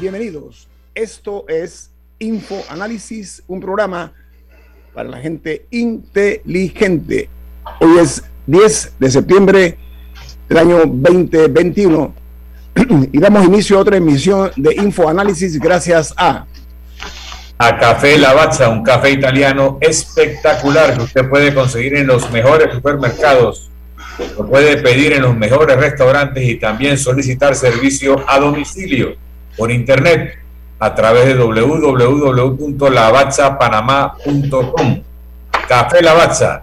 Bienvenidos. Esto es Info Análisis, un programa para la gente inteligente. Hoy es 10 de septiembre del año 2021 y damos inicio a otra emisión de Info Análisis gracias a a Café Lavazza, un café italiano espectacular que usted puede conseguir en los mejores supermercados lo puede pedir en los mejores restaurantes y también solicitar servicio a domicilio por internet a través de www.lavazzapanamá.com. Café Lavazza,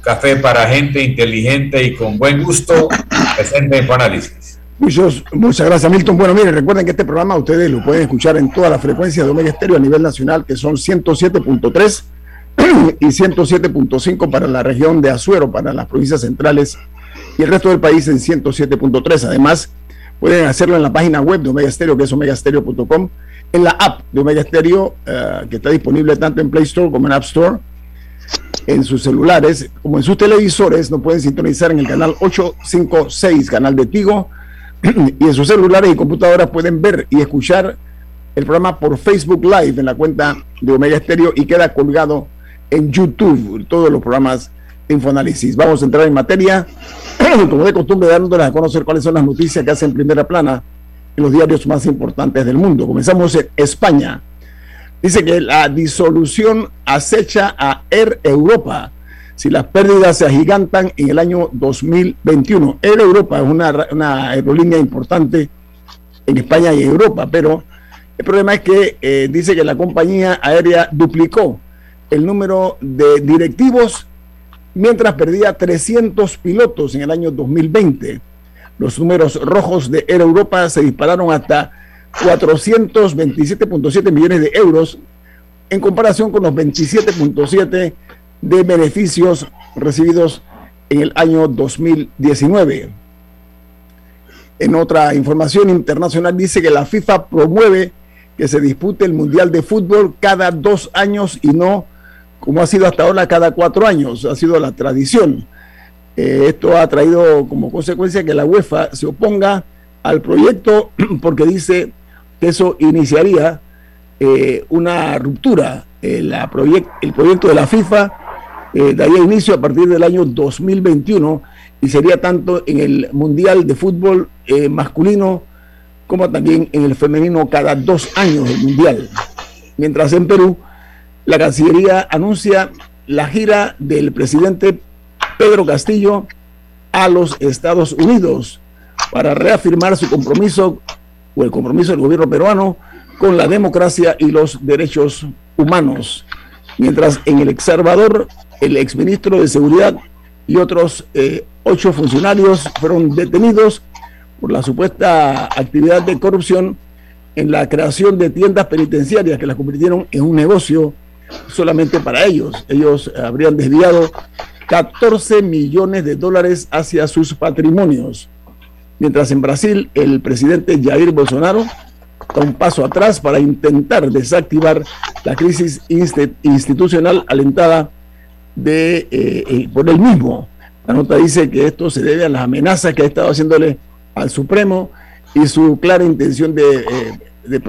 café para gente inteligente y con buen gusto, presente en análisis. Muchos, muchas gracias, Milton. Bueno, miren, recuerden que este programa ustedes lo pueden escuchar en todas las frecuencias de Omega Estéreo a nivel nacional, que son 107.3 y 107.5 para la región de Azuero, para las provincias centrales y el resto del país en 107.3. Además, pueden hacerlo en la página web de Omega Stereo, que es omegastereo.com, en la app de Omega Stereo, eh, que está disponible tanto en Play Store como en App Store, en sus celulares, como en sus televisores, no pueden sintonizar en el canal 856, canal de Tigo, y en sus celulares y computadoras pueden ver y escuchar el programa por Facebook Live en la cuenta de Omega Stereo y queda colgado en YouTube todos los programas Infoanálisis. Vamos a entrar en materia, como de costumbre, dándoles a conocer cuáles son las noticias que hacen primera plana en los diarios más importantes del mundo. Comenzamos en España. Dice que la disolución acecha a Air Europa si las pérdidas se agigantan en el año 2021. Air Europa es una, una aerolínea importante en España y Europa, pero el problema es que eh, dice que la compañía aérea duplicó el número de directivos mientras perdía 300 pilotos en el año 2020. Los números rojos de Air Europa se dispararon hasta 427.7 millones de euros en comparación con los 27.7 de beneficios recibidos en el año 2019. En otra información internacional dice que la FIFA promueve que se dispute el Mundial de Fútbol cada dos años y no como ha sido hasta ahora cada cuatro años, ha sido la tradición. Eh, esto ha traído como consecuencia que la UEFA se oponga al proyecto porque dice que eso iniciaría eh, una ruptura. Eh, el proyecto de la FIFA daría inicio a partir del año 2021 y sería tanto en el Mundial de Fútbol masculino como también en el femenino cada dos años del Mundial. Mientras en Perú la Cancillería anuncia la gira del presidente Pedro Castillo a los Estados Unidos para reafirmar su compromiso o el compromiso del gobierno peruano con la democracia y los derechos humanos. Mientras en El Salvador, el exministro de Seguridad y otros eh, ocho funcionarios fueron detenidos por la supuesta actividad de corrupción en la creación de tiendas penitenciarias que las convirtieron en un negocio solamente para ellos. Ellos habrían desviado 14 millones de dólares hacia sus patrimonios. Mientras en Brasil el presidente Jair Bolsonaro da un paso atrás para intentar desactivar la crisis institucional alentada de, eh, eh, por él mismo. La nota dice que esto se debe a las amenazas que ha estado haciéndole al Supremo y su clara intención de, eh,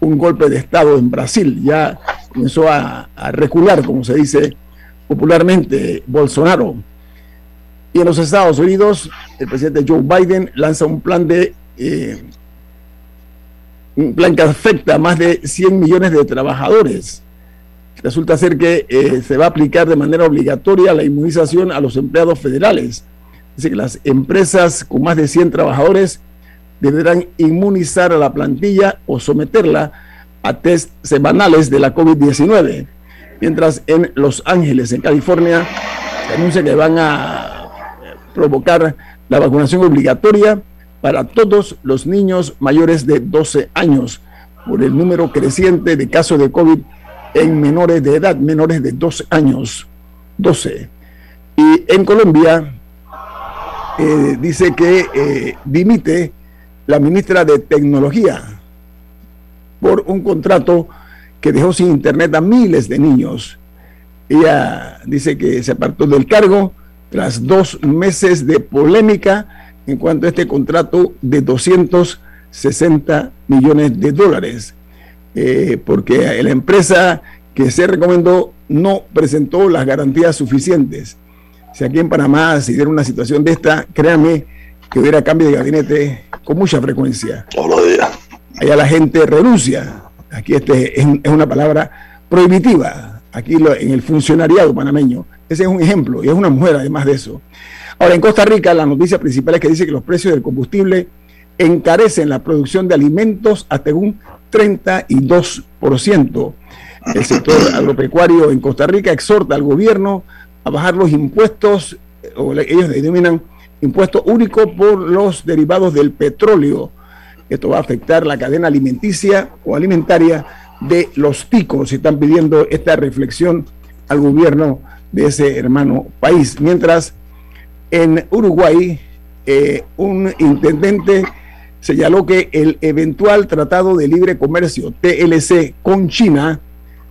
un golpe de Estado en Brasil. Ya comenzó a, recular, como se dice popularmente, Bolsonaro. Y en los Estados Unidos, el presidente Joe Biden lanza un plan de eh, un plan que afecta a más de 100 millones de trabajadores. Resulta ser que eh, se va a aplicar de manera obligatoria la inmunización a los empleados federales. Dice que las empresas con más de 100 trabajadores deberán inmunizar a la plantilla o someterla a test semanales de la COVID-19. Mientras en Los Ángeles, en California, se anuncia que van a provocar la vacunación obligatoria para todos los niños mayores de 12 años por el número creciente de casos de COVID en menores de edad, menores de 12 años, 12. Y en Colombia eh, dice que eh, dimite la ministra de Tecnología por un contrato que dejó sin internet a miles de niños. Ella dice que se apartó del cargo tras dos meses de polémica en cuanto a este contrato de 260 millones de dólares, eh, porque la empresa que se recomendó no presentó las garantías suficientes. Si aquí en Panamá se diera una situación de esta, créanme que hubiera cambio de gabinete con mucha frecuencia. Todos los. Allá la gente renuncia. Aquí este es, una palabra prohibitiva. Aquí en el funcionariado panameño. Ese es un ejemplo y es una mujer además de eso. Ahora, en Costa Rica, la noticia principal es que dice que los precios del combustible encarecen la producción de alimentos hasta un 32%. El sector agropecuario en Costa Rica exhorta al gobierno a bajar los impuestos, o ellos denominan impuesto único por los derivados del petróleo. Esto va a afectar la cadena alimenticia o alimentaria de los ticos. Están pidiendo esta reflexión al gobierno de ese hermano país. Mientras en Uruguay, eh, un intendente señaló que el eventual Tratado de Libre Comercio TLC con China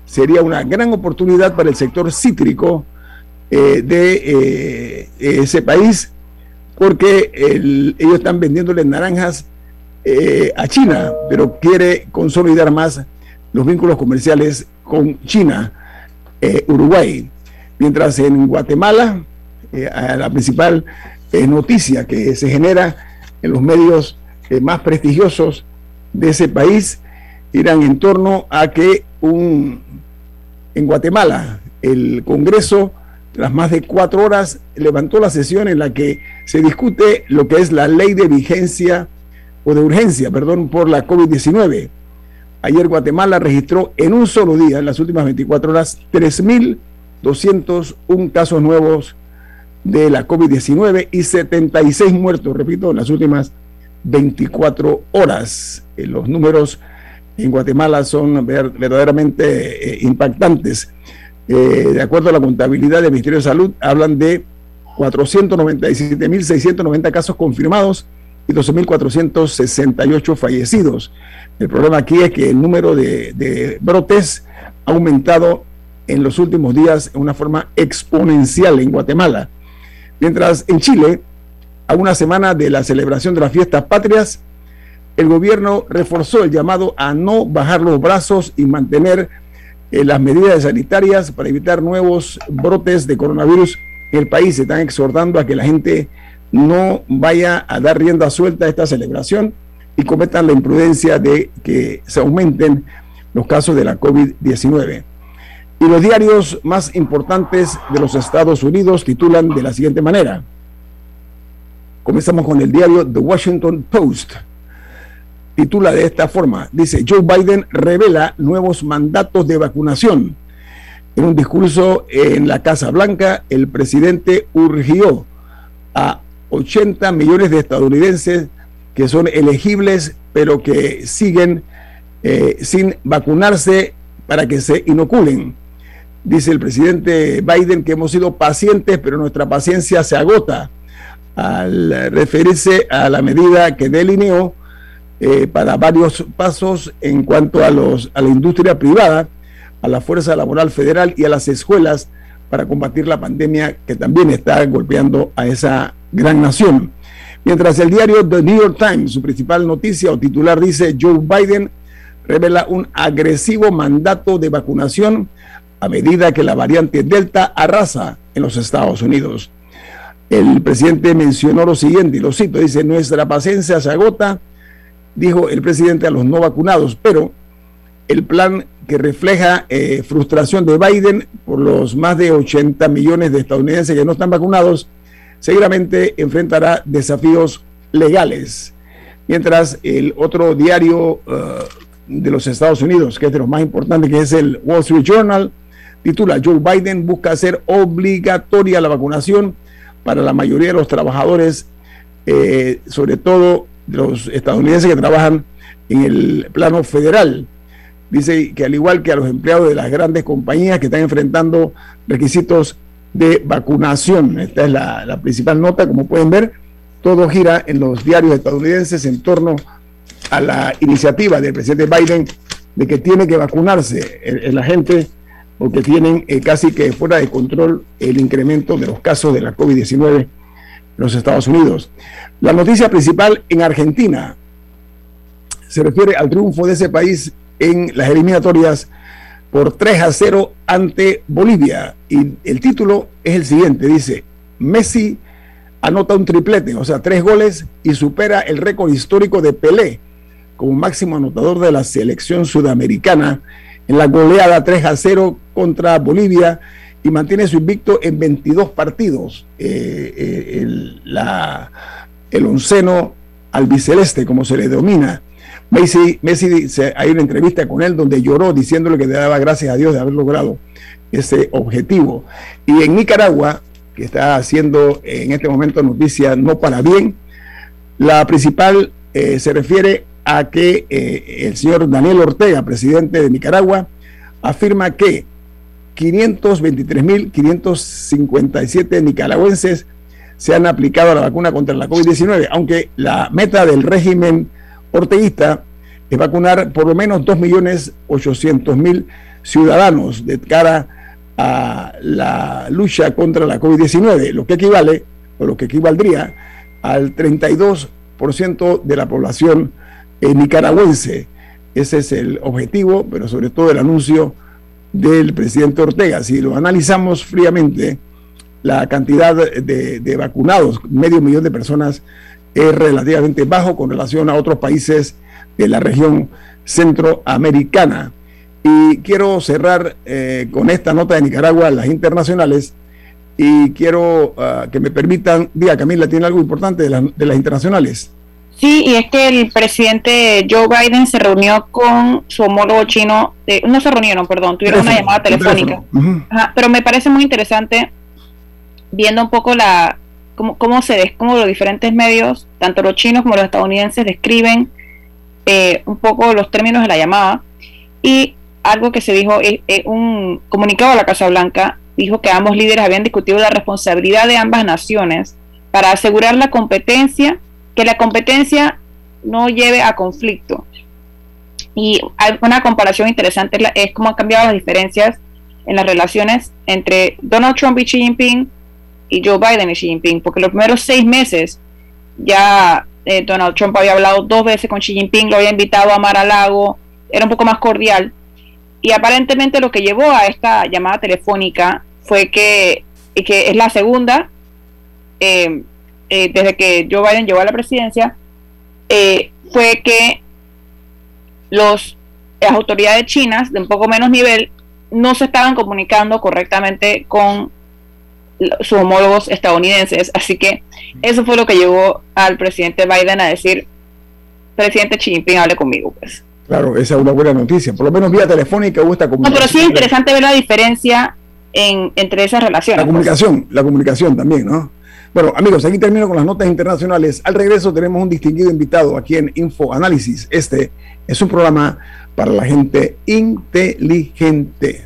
sería una gran oportunidad para el sector cítrico eh, de eh, ese país, porque ellos están vendiéndole naranjas a China, pero quiere consolidar más los vínculos comerciales con China, Uruguay. Mientras en Guatemala, eh, la principal eh, noticia que se genera en los medios eh, más prestigiosos de ese país irán en torno a que un, en Guatemala el Congreso, tras más de cuatro horas, levantó la sesión en la que se discute lo que es la ley de vigencia o de urgencia, perdón, por la COVID-19. Ayer Guatemala registró en un solo día, en las últimas 24 horas, 3.201 casos nuevos de la COVID-19 y 76 muertos, repito, en las últimas 24 horas. Eh, los números en Guatemala son verdaderamente eh, impactantes. Eh, de acuerdo a la contabilidad del Ministerio de Salud, hablan de 497.690 casos confirmados y 12.468 fallecidos. El problema aquí es que el número de, de brotes ha aumentado en los últimos días en una forma exponencial en Guatemala. Mientras en Chile, a una semana de la celebración de las fiestas patrias, el gobierno reforzó el llamado a no bajar los brazos y mantener eh, las medidas sanitarias para evitar nuevos brotes de coronavirus el país. Se exhortando a que la gente no vaya a dar rienda suelta a esta celebración y cometan la imprudencia de que se aumenten los casos de la COVID-19. Y los diarios más importantes de los Estados Unidos titulan de la siguiente manera. Comenzamos con el diario The Washington Post. Titula de esta forma, dice, Joe Biden revela nuevos mandatos de vacunación. En un discurso en la Casa Blanca, el presidente urgió a 80 millones de estadounidenses que son elegibles, pero que siguen eh, sin vacunarse para que se inoculen. Dice el presidente Biden que hemos sido pacientes, pero nuestra paciencia se agota al referirse a la medida que delineó eh, para varios pasos en cuanto a, los, a la industria privada, a la fuerza laboral federal y a las escuelas para combatir la pandemia que también está golpeando a esa gran nación. Mientras el diario The New York Times, su principal noticia o titular dice, Joe Biden revela un agresivo mandato de vacunación a medida que la variante Delta arrasa en los Estados Unidos. el presidente mencionó lo siguiente, y lo cito, dice, nuestra paciencia se agota, dijo el presidente a los no vacunados, pero el plan que refleja eh, frustración de Biden por los más de 80 millones de estadounidenses que no están vacunados, seguramente enfrentará desafíos legales. Mientras el otro diario uh, de los Estados Unidos, que es de los más importantes, que es el Wall Street Journal, titula Joe Biden busca hacer obligatoria la vacunación para la mayoría de los trabajadores, eh, sobre todo los estadounidenses que trabajan en el plano federal. Dice que al igual que a los empleados de las grandes compañías que están enfrentando requisitos de vacunación. Esta es la, la principal nota, como pueden ver, todo gira en los diarios estadounidenses en torno a la iniciativa del presidente Biden de que tiene que vacunarse la gente porque tienen eh, casi que fuera de control el incremento de los casos de la COVID-19 en los Estados Unidos. La noticia principal en Argentina se refiere al triunfo de ese país en las eliminatorias por 3 a 0 ante Bolivia. Y el título es el siguiente, dice, Messi anota un triplete, o sea, tres goles y supera el récord histórico de Pelé como máximo anotador de la selección sudamericana en la goleada 3 a 0 contra Bolivia y mantiene su invicto en 22 partidos. Eh, eh, el, la, el onceno albiceleste, como se le denomina. Messi, Messi hay una entrevista con él donde lloró diciéndole que le daba gracias a Dios de haber logrado ese objetivo. Y en Nicaragua, que está haciendo en este momento noticia no para bien, la principal eh, se refiere a que eh, el señor Daniel Ortega, presidente de Nicaragua, afirma que 523.557 nicaragüenses se han aplicado la vacuna contra la COVID-19, aunque la meta del régimen orteguista es vacunar por lo menos 2.800.000 ciudadanos de cara a la lucha contra la COVID-19, lo que equivale o lo que equivaldría al 32% de la población nicaragüense. Ese es el objetivo, pero sobre todo el anuncio del presidente Ortega. Si lo analizamos fríamente, la cantidad de, vacunados, medio millón de personas, es relativamente bajo con relación a otros países de la región centroamericana. Y quiero cerrar eh, con esta nota de Nicaragua, las internacionales, y quiero ah, que me permitan, diga Camila, ¿tiene algo importante de, de las internacionales? Sí, y es que el presidente Joe Biden se reunió con su homólogo chino, eh, no se reunieron, perdón, tuvieron una llamada telefónica. pero me parece muy interesante viendo un poco la cómo, cómo se cómo los diferentes medios, tanto los chinos como los estadounidenses, describen eh, un poco los términos de la llamada. Y algo que se dijo, es eh, un comunicado de la Casa Blanca dijo que ambos líderes habían discutido la responsabilidad de ambas naciones para asegurar la competencia que la competencia no lleve a conflicto. Y una comparación interesante es cómo han cambiado las diferencias en las relaciones entre Donald Trump y Xi Jinping y Joe Biden y Xi Jinping, porque los primeros seis meses ya eh, Donald Trump había hablado dos veces con Xi Jinping, lo había invitado a Mar a Lago, era un poco más cordial. Y aparentemente lo que llevó a esta llamada telefónica fue que, que es la segunda, eh, eh, desde que Joe Biden llegó a la presidencia, fue que los, las autoridades chinas de un poco menos nivel no se estaban comunicando correctamente con sus homólogos estadounidenses. Así que eso fue lo que llevó al presidente Biden a decir, presidente Xi Jinping, hable conmigo. pues Claro, esa es una buena noticia. Por lo menos vía telefónica o esta comunicación. No, pero sí es interesante ver la diferencia en, entre esas relaciones. La pues. comunicación, la comunicación también, ¿no? Bueno, amigos, aquí termino con las notas internacionales. Al regreso tenemos un distinguido invitado aquí en Info Análisis. Este es un programa para la gente inteligente.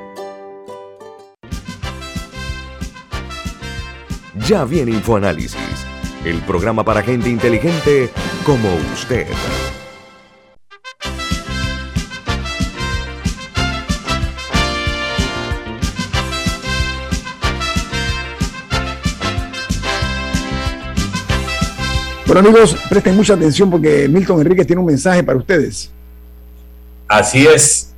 Ya viene InfoAnálisis, el programa para gente inteligente como usted. Bueno amigos, presten mucha atención porque Milton Enríquez tiene un mensaje para ustedes. Así es.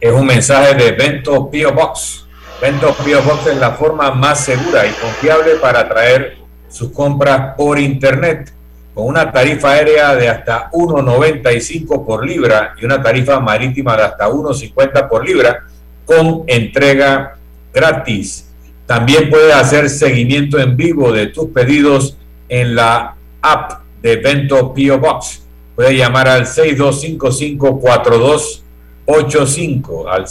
Es un mensaje de Bento Pio Box. Bento Pio Box es la forma más segura y confiable para traer sus compras por internet con una tarifa aérea de hasta 1.95 por libra y una tarifa marítima de hasta 1.50 por libra con entrega gratis. También puedes hacer seguimiento en vivo de tus pedidos en la app de Evento Pio Box. Puede llamar al 6255-4285, al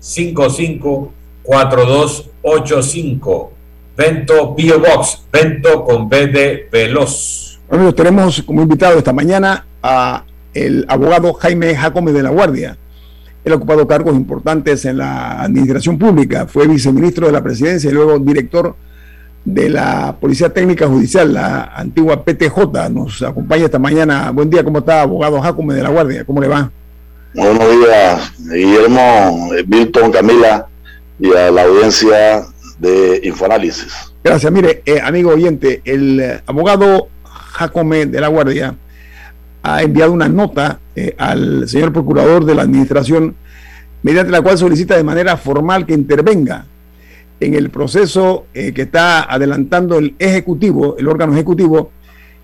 6255-4285. Vento Pio Box, Vento con B de Veloz. Bueno, tenemos como invitado esta mañana a el abogado Jaime Jacome de la Guardia. Él ha ocupado cargos importantes en la administración pública, fue viceministro de la presidencia y luego director de la Policía Técnica Judicial, la antigua PTJ. Nos acompaña esta mañana. Buen día, ¿cómo está, abogado Jacome de la Guardia? ¿Cómo le va? Buenos días, Guillermo, Milton, Camila y a la audiencia de Infoanálisis. Gracias. Mire, eh, amigo oyente, el eh, abogado Jacome de la Guardia ha enviado una nota eh, al señor procurador de la Administración mediante la cual solicita de manera formal que intervenga en el proceso eh, que está adelantando el Ejecutivo, el órgano ejecutivo,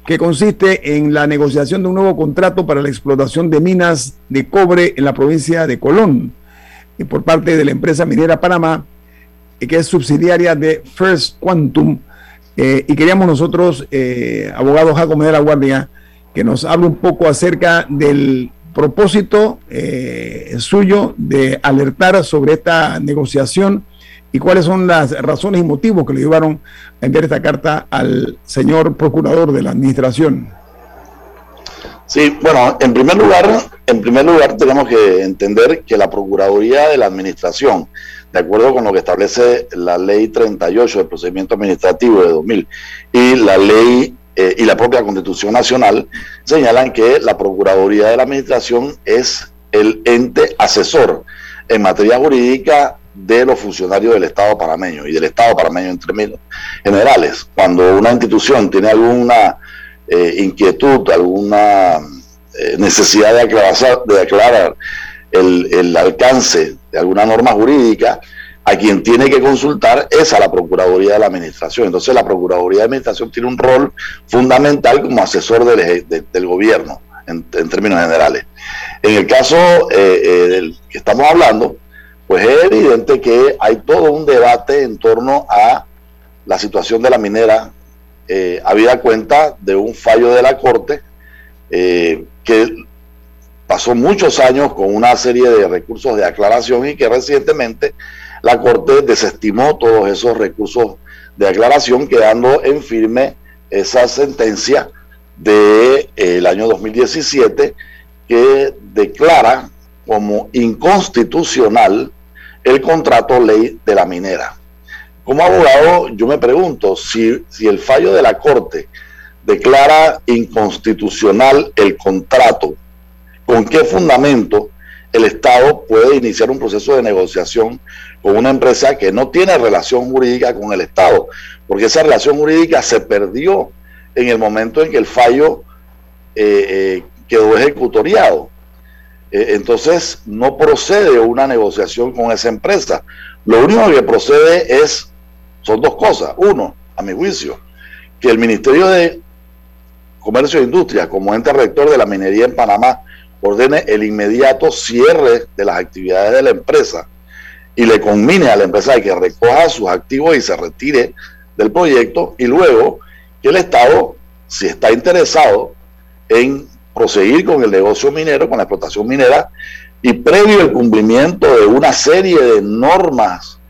que consiste en la negociación de un nuevo contrato para la explotación de minas de cobre en la provincia de Colón, y por parte de la empresa minera Panamá, eh, que es subsidiaria de First Quantum. Eh, y queríamos nosotros, abogado Jacob de la Guardia, que nos hable un poco acerca del propósito suyo de alertar sobre esta negociación y cuáles son las razones y motivos que le llevaron a enviar esta carta al señor procurador de la administración. Sí, bueno, en primer lugar, en primer lugar tenemos que entender que la Procuraduría de la Administración, de acuerdo con lo que establece la Ley 38 del Procedimiento Administrativo de 2000 y la ley eh, y la propia Constitución Nacional, señalan que la Procuraduría de la Administración es el ente asesor en materia jurídica de los funcionarios del Estado panameño y del Estado panameño en términos generales. Cuando una institución tiene alguna eh, inquietud, alguna eh, necesidad de aclarar, de aclarar el, el, alcance de alguna norma jurídica, a quien tiene que consultar es a la Procuraduría de la Administración. Entonces la Procuraduría de la Administración tiene un rol fundamental como asesor del, del gobierno en, términos generales. En el caso eh, del que estamos hablando, pues es evidente que hay todo un debate en torno a la situación de la minera, eh, habida cuenta de un fallo de la Corte eh, que pasó muchos años con una serie de recursos de aclaración y que recientemente la Corte desestimó todos esos recursos de aclaración, quedando en firme esa sentencia del de, año 2017 que declara como inconstitucional el contrato ley de la minera. Como abogado, yo me pregunto si, si el fallo de la Corte declara inconstitucional el contrato, ¿con qué fundamento el Estado puede iniciar un proceso de negociación con una empresa que no tiene relación jurídica con el Estado? Porque esa relación jurídica se perdió en el momento en que el fallo eh, eh, quedó ejecutoriado. Eh, entonces no procede una negociación con esa empresa. Lo único que procede es, son dos cosas. Uno, a mi juicio, que el Ministerio de Comercio e Industria, como ente rector de la minería en Panamá, ordene el inmediato cierre de las actividades de la empresa y le conmine a la empresa que recoja sus activos y se retire del proyecto y luego que el Estado, si está interesado en proseguir con el negocio minero, con la explotación minera, y previo el cumplimiento de una serie de normas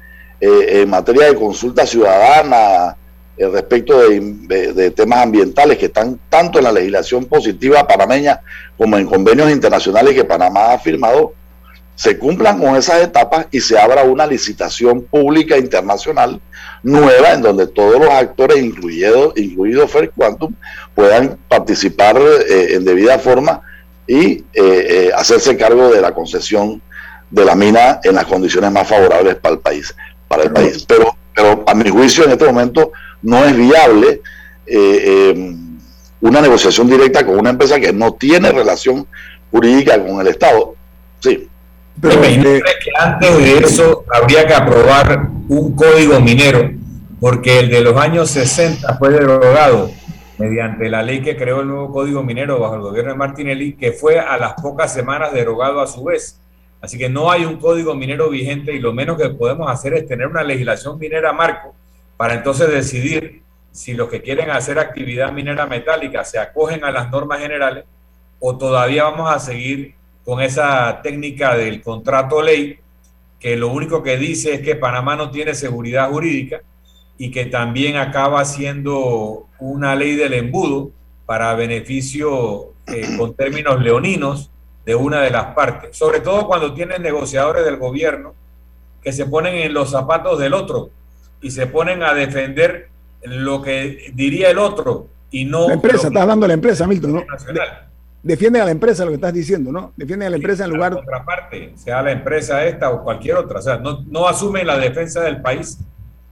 eh, en materia de consulta ciudadana eh, respecto de, temas ambientales que están tanto en la legislación positiva panameña como en convenios internacionales que Panamá ha firmado, se cumplan con esas etapas y se abra una licitación pública internacional nueva en donde todos los actores, incluido, incluido Fair Quantum, puedan participar eh, en debida forma y eh, eh, hacerse cargo de la concesión de la mina en las condiciones más favorables para el país. Para el país. Pero, pero a mi juicio en este momento no es viable una negociación directa con una empresa que no tiene relación jurídica con el Estado. Sí. Pero, que antes de eso habría que aprobar un código minero, porque el de los años 60 fue derogado mediante la ley que creó el nuevo código minero bajo el gobierno de Martinelli, que fue a las pocas semanas derogado a su vez. Así que no hay un código minero vigente y lo menos que podemos hacer es tener una legislación minera marco para entonces decidir si los que quieren hacer actividad minera metálica se acogen a las normas generales o todavía vamos a seguir con esa técnica del contrato ley, que lo único que dice es que Panamá no tiene seguridad jurídica y que también acaba siendo una ley del embudo para beneficio eh, con términos leoninos de una de las partes, sobre todo cuando tienen negociadores del gobierno que se ponen en los zapatos del otro y se ponen a defender lo que diría el otro y no... La empresa, estás hablando de la empresa, Milton, ¿no? Defienden a la empresa, lo que estás diciendo, ¿no? Defienden a la empresa en lugar... La contraparte, sea la empresa esta o cualquier otra. O sea, no, no asumen la defensa del país,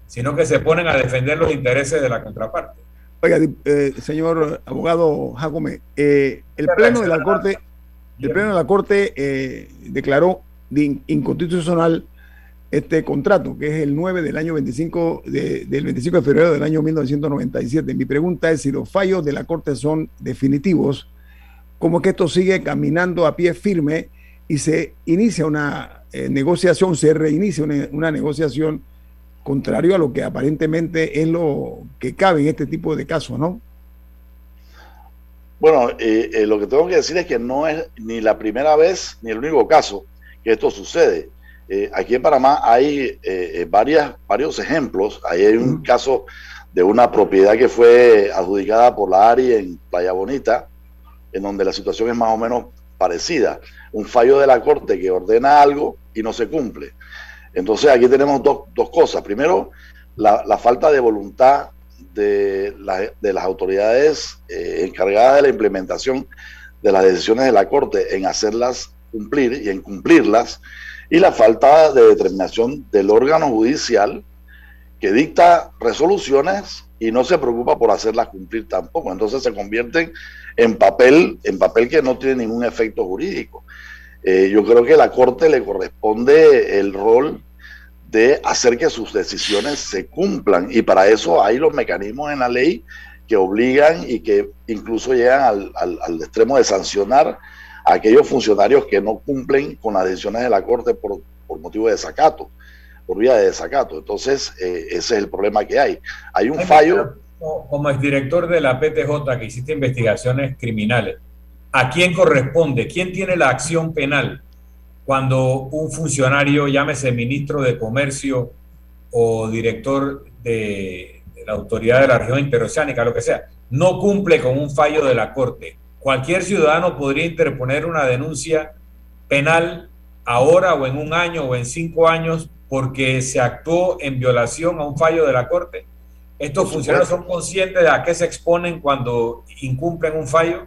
sino que se ponen a defender los intereses de la contraparte. Oiga, eh, señor abogado Jacome, eh, el pleno de la Corte, el pleno de la Corte eh, declaró inconstitucional este contrato, que es el 9 del año 25, del 25 de febrero del año 1997. Mi pregunta es si los fallos de la Corte son definitivos como que esto sigue caminando a pie firme y se inicia una eh, negociación, se reinicia una, negociación contrario a lo que aparentemente es lo que cabe en este tipo de casos, ¿no? Bueno, eh, eh, lo que tengo que decir es que no es ni la primera vez ni el único caso que esto sucede. aquí en Panamá hay varias, varios ejemplos. Ahí hay un caso de una propiedad que fue adjudicada por la ARI en Playa Bonita, en donde la situación es más o menos parecida. Un fallo de la Corte que ordena algo y no se cumple. Entonces aquí tenemos dos, dos cosas. Primero, la, falta de voluntad de, de las autoridades eh, encargadas de la implementación de las decisiones de la Corte en hacerlas cumplir y en cumplirlas, y la falta de determinación del órgano judicial que dicta resoluciones y no se preocupa por hacerlas cumplir tampoco. Entonces se convierten en papel, en papel que no tiene ningún efecto jurídico. Eh, yo creo que a la Corte le corresponde el rol de hacer que sus decisiones se cumplan y para eso hay los mecanismos en la ley que obligan y que incluso llegan al, extremo de sancionar a aquellos funcionarios que no cumplen con las decisiones de la Corte por, motivo de desacato, por vía de desacato. Entonces, eh, ese es el problema que hay. Hay un fallo como exdirector de la PTJ que hiciste investigaciones criminales, ¿a quién corresponde? ¿Quién tiene la acción penal cuando un funcionario, llámese ministro de Comercio o director de, la autoridad de la región interoceánica, lo que sea, no cumple con un fallo de la Corte? Cualquier ciudadano podría interponer una denuncia penal ahora o en un año o en cinco años porque se actuó en violación a un fallo de la Corte. ¿Estos funcionarios son conscientes de a qué se exponen cuando incumplen un fallo?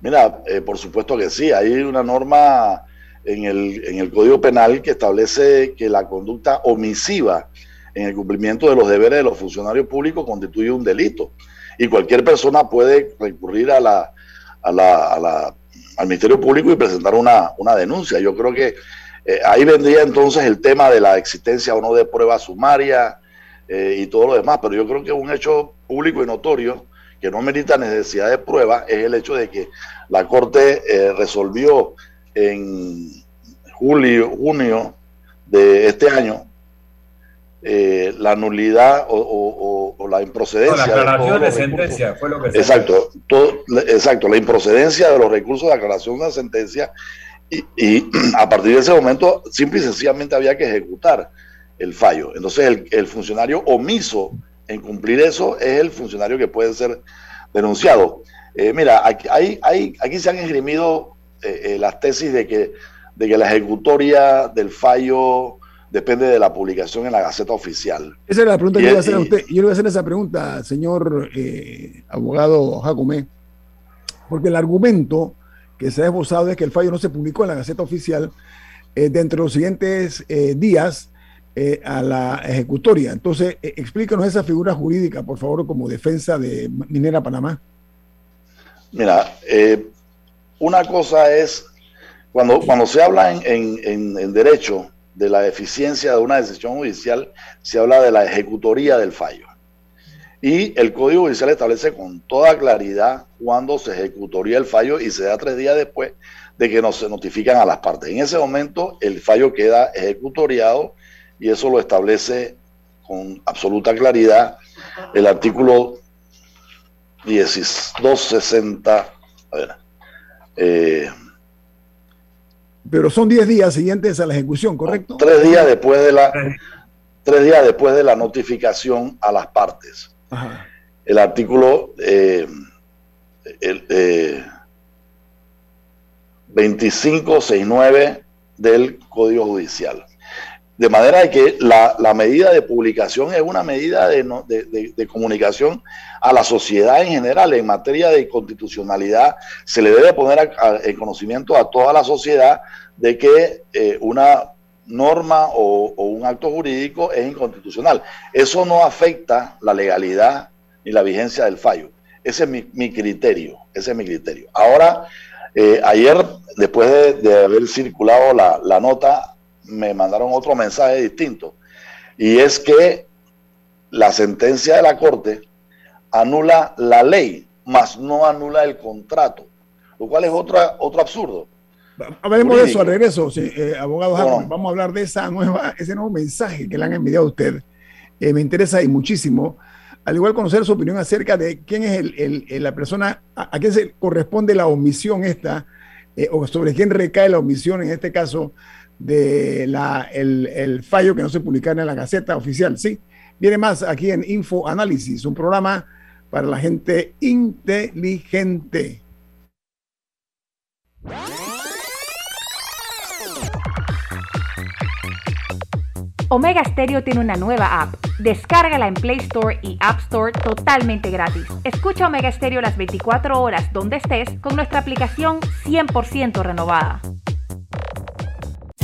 Mira, eh, por supuesto que sí. Hay una norma en el, en el Código Penal que establece que la conducta omisiva en el cumplimiento de los deberes de los funcionarios públicos constituye un delito. Y cualquier persona puede recurrir a la, a la, al Ministerio Público y presentar una, denuncia. Yo creo que eh, ahí vendría entonces el tema de la existencia o no de pruebas sumarias, eh, y todo lo demás. Pero yo creo que un hecho público y notorio que no merita necesidad de prueba es el hecho de que la Corte eh, resolvió en julio, junio de este año, eh, la nulidad o, la improcedencia. la aclaración de, sentencia fue lo que Exacto, todo, exacto, la improcedencia de los recursos de aclaración de sentencia y, a partir de ese momento simple y sencillamente había que ejecutar el fallo. Entonces el, funcionario omiso en cumplir eso es el funcionario que puede ser denunciado. Eh, mira, aquí, hay, hay, aquí se han esgrimido eh, las tesis de que, de que la ejecutoria del fallo depende de la publicación en la Gaceta Oficial. Esa es la pregunta que yo le voy a hacer a usted. Yo le voy a hacer esa pregunta, señor eh, abogado Jacomé, porque el argumento que se ha esbozado es que el fallo no se publicó en la Gaceta Oficial eh, dentro de los siguientes eh, a la ejecutoria. Entonces, explícanos esa figura jurídica, por favor, como defensa de Minera Panamá. Mira, una cosa es, cuando, cuando se habla en, en derecho, de la eficiencia de una decisión judicial, se habla de la ejecutoría del fallo. Y el Código Judicial establece con toda claridad cuándo se ejecutoría el fallo y se da tres días después de que no se notifican a las partes. En ese momento el fallo queda ejecutoriado y eso lo establece con absoluta claridad el artículo 260. A ver, eh, pero son 10 días siguientes a la ejecución, ¿correcto? Tres días después de la, tres días después de la notificación a las partes. El artículo eh, el, 2569 eh, del Código Judicial. De manera que la, medida de publicación es una medida de, comunicación a la sociedad en general. En materia de constitucionalidad, se le debe poner en conocimiento a toda la sociedad de que eh, una norma o, un acto jurídico es inconstitucional. Eso no afecta la legalidad ni la vigencia del fallo. Ese es mi, criterio, ese es mi criterio. Ahora, eh, ayer, después de, haber circulado la nota, me mandaron otro mensaje distinto. Y es que la sentencia de la Corte anula la ley, mas no anula el contrato, lo cual es otra, otro absurdo. Hablemos de eso al regreso, eh, abogado Vamos a hablar de esa nueva, ese nuevo mensaje que le han enviado a usted. Eh, me interesa y muchísimo. Al igual conocer su opinión acerca de quién es el, la persona, a, quién se corresponde la omisión esta, eh, o sobre quién recae la omisión en este caso de la, el, fallo que no se publicara en la Gaceta Oficial. Sí, viene más aquí en Info Análisis, un programa para la gente inteligente. Omega Stereo tiene una nueva app. Descárgala en Play Store y App Store totalmente gratis. Escucha Omega Stereo las 24 horas donde estés con nuestra aplicación 100% renovada.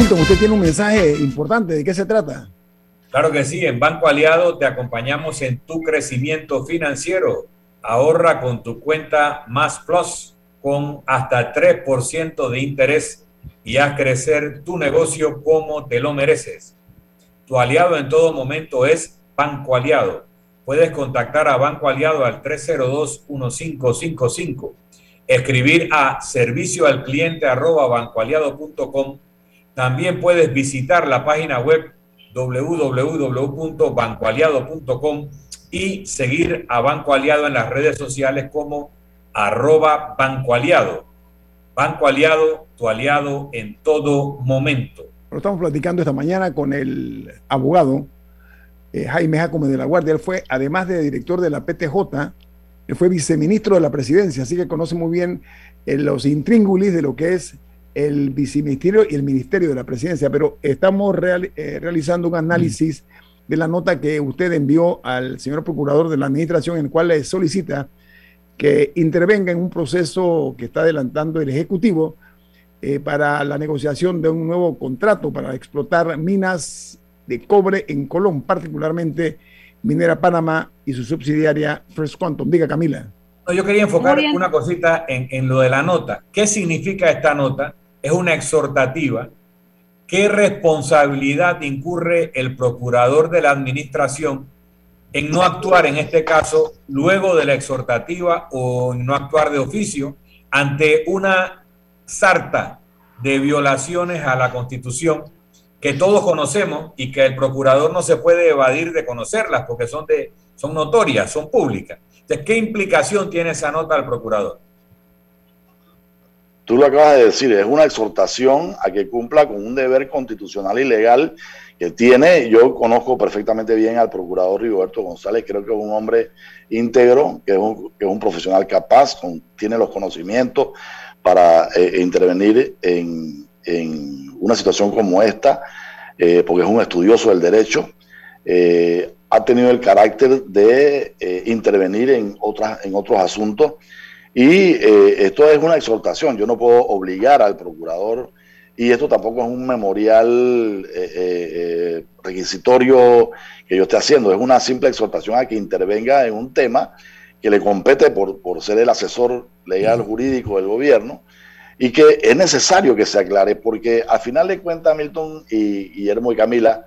Usted tiene un mensaje importante. ¿De qué se trata? Claro que sí. En Banco Aliado te acompañamos en tu crecimiento financiero. Ahorra con tu cuenta Más Plus con hasta 3% de interés y haz crecer tu negocio como te lo mereces. Tu aliado en todo momento es Banco Aliado. Puedes contactar a Banco Aliado al 302-1555, escribir a servicio al cliente arroba bancoaliado.com también puedes visitar la página web www.bancoaliado.com y seguir a Banco Aliado en las redes sociales como arroba Banco Aliado. Banco Aliado, tu aliado en todo momento. Lo estamos platicando esta mañana con el abogado eh, Jaime Jacome de la Guardia. Él fue, además de director de la PTJ, él fue viceministro de la presidencia, así que conoce muy bien eh, los intríngulis de lo que es el viceministerio y el ministerio de la presidencia. Pero estamos eh, realizando un análisis de la nota que usted envió al señor procurador de la administración, en el cual le solicita que intervenga en un proceso que está adelantando el Ejecutivo para la negociación de un nuevo contrato para explotar minas de cobre en Colón, particularmente Minera Panamá y su subsidiaria First Quantum. Diga, Camila. yo quería enfocar una cosita en, en lo de la nota. ¿Qué significa esta nota? Es una exhortativa. ¿Qué responsabilidad incurre el procurador de la administración en no actuar, en este caso, luego de la exhortativa o no actuar de oficio ante una sarta de violaciones a la Constitución que todos conocemos y que el procurador no se puede evadir de conocerlas porque son, de, son notorias, son públicas. Entonces, ¿qué implicación tiene esa nota al procurador? Tú lo acabas de decir, es una exhortación a que cumpla con un deber constitucional y legal que tiene. Yo conozco perfectamente bien al procurador Rigoberto González, creo que es un hombre íntegro, que es un, profesional capaz, con, tiene los conocimientos para eh, intervenir en, una situación como esta, eh, porque es un estudioso del derecho, eh, ha tenido el carácter de intervenir en, otras, en otros asuntos y esto es una exhortación. Yo no puedo obligar al procurador y esto tampoco es un memorial requisitorio que yo esté haciendo, es una simple exhortación a que intervenga en un tema que le compete por, por ser el asesor legal jurídico del gobierno y que es necesario que se aclare, porque al final de cuentas, Milton y Guillermo y Camila,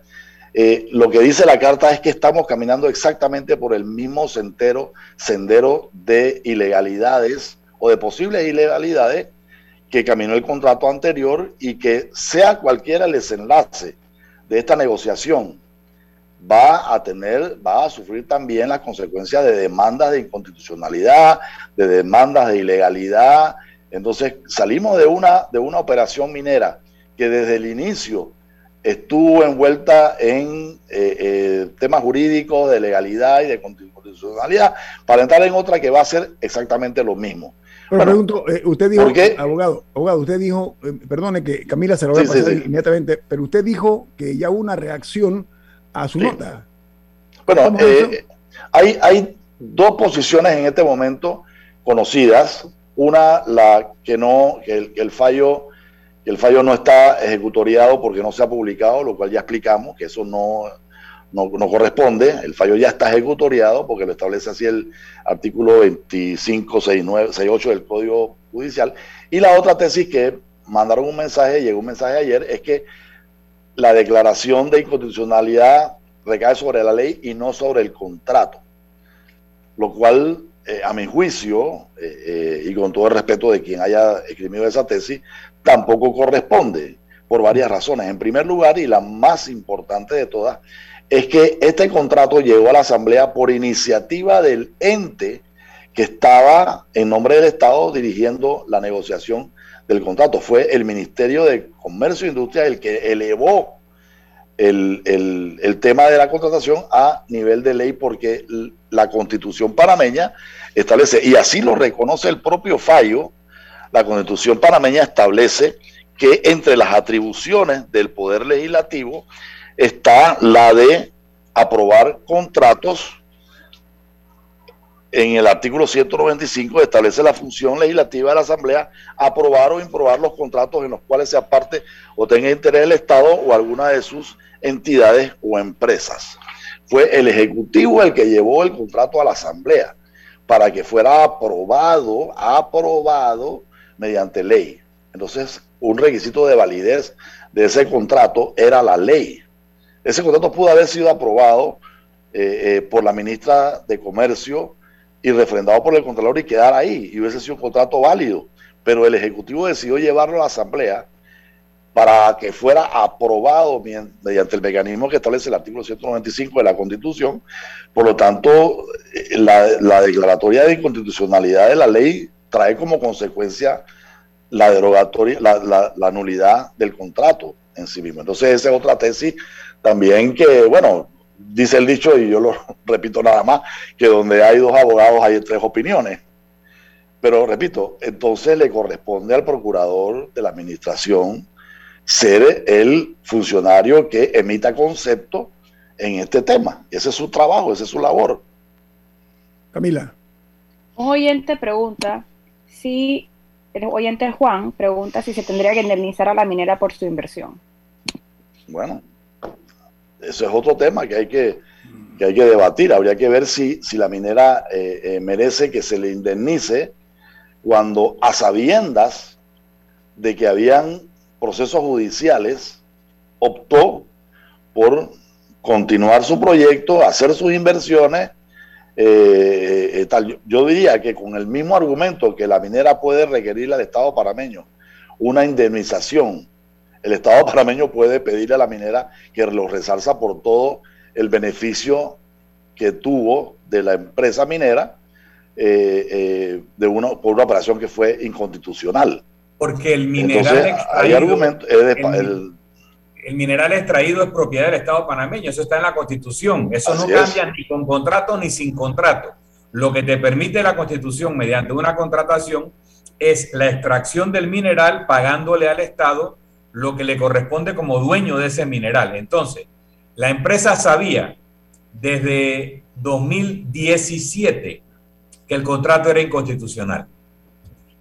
eh, lo que dice la carta es que estamos caminando exactamente por el mismo sendero, sendero de ilegalidades o de posibles ilegalidades que caminó el contrato anterior y que sea cualquiera el desenlace de esta negociación, va a tener, va a sufrir también las consecuencias de demandas de inconstitucionalidad, de demandas de ilegalidad, entonces salimos de una, de una operación minera que desde el inicio estuvo envuelta en eh, eh, temas jurídicos, de legalidad y de constitucionalidad, para entrar en otra que va a ser exactamente lo mismo. Pero pregunto, eh, usted dijo, abogado, abogado, usted dijo, perdone que Camila se lo va a pasar inmediatamente, pero usted dijo que ya hubo una reacción a su nota. Bueno, hay, hay dos posiciones en este momento conocidas. Una, la que no, que el, fallo, el fallo no está ejecutoriado porque no se ha publicado, lo cual ya explicamos que eso no, no, corresponde. El fallo ya está ejecutoriado porque lo establece así el artículo 2568 del Código Judicial. Y la otra tesis que mandaron un mensaje, llegó un mensaje ayer, es que la declaración de inconstitucionalidad recae sobre la ley y no sobre el contrato, lo cual eh, a mi juicio, eh, eh, y con todo el respeto de quien haya escrito esa tesis, tampoco corresponde por varias razones. En primer lugar, y la más importante de todas, es que este contrato llegó a la Asamblea por iniciativa del ente que estaba en nombre del Estado dirigiendo la negociación del contrato. Fue el Ministerio de Comercio e Industria el que elevó el, el, tema de la contratación a nivel de ley porque la constitución panameña establece, y así lo reconoce el propio fallo, la constitución panameña establece que entre las atribuciones del poder legislativo está la de aprobar contratos. En el artículo 195 establece la función legislativa de la Asamblea aprobar o improbar los contratos en los cuales sea parte o tenga interés el Estado o alguna de sus entidades o empresas. Fue el Ejecutivo el que llevó el contrato a la Asamblea para que fuera aprobado, aprobado mediante ley. Entonces, un requisito de validez de ese contrato era la ley. Ese contrato pudo haber sido aprobado eh, eh, por la ministra de Comercio y refrendado por el Contralor y quedar ahí, y hubiese sido un contrato válido. Pero el Ejecutivo decidió llevarlo a la Asamblea para que fuera aprobado mediante el mecanismo que establece el artículo 195 de la Constitución. Por lo tanto, eh, la, declaratoria de inconstitucionalidad de la ley trae como consecuencia la derogatoria, la, la, nulidad del contrato en sí mismo. Entonces, esa es otra tesis también que, bueno, dice el dicho, y yo lo repito nada más, que donde hay dos abogados hay tres opiniones. Pero repito, entonces le corresponde al procurador de la administración ser el funcionario que emita concepto en este tema. Ese es su trabajo, esa es su labor. Camila. Un oyente pregunta si, el oyente Juan pregunta si se tendría que indemnizar a la minera por su inversión. Bueno, eso es otro tema que hay que, hay que debatir. Habría que ver si, si la minera eh, eh, merece que se le indemnice cuando a sabiendas de que habían procesos judiciales, optó por continuar su proyecto, hacer sus inversiones. Eh, tal. Yo diría que con el mismo argumento que la minera puede requerirle al Estado parameño una indemnización el Estado panameño puede pedirle a la minera que lo resarza por todo el beneficio que tuvo de la empresa minera eh, eh, de una, por una operación que fue inconstitucional. Porque el mineral extraído, el, mineral extraído es propiedad del Estado panameño, eso está en la Constitución, eso no cambia ni con contrato ni sin contrato. Lo que te permite la Constitución mediante una contratación es la extracción del mineral pagándole al Estado lo que le corresponde como dueño de ese mineral. Entonces, la empresa sabía desde 2017 que el contrato era inconstitucional.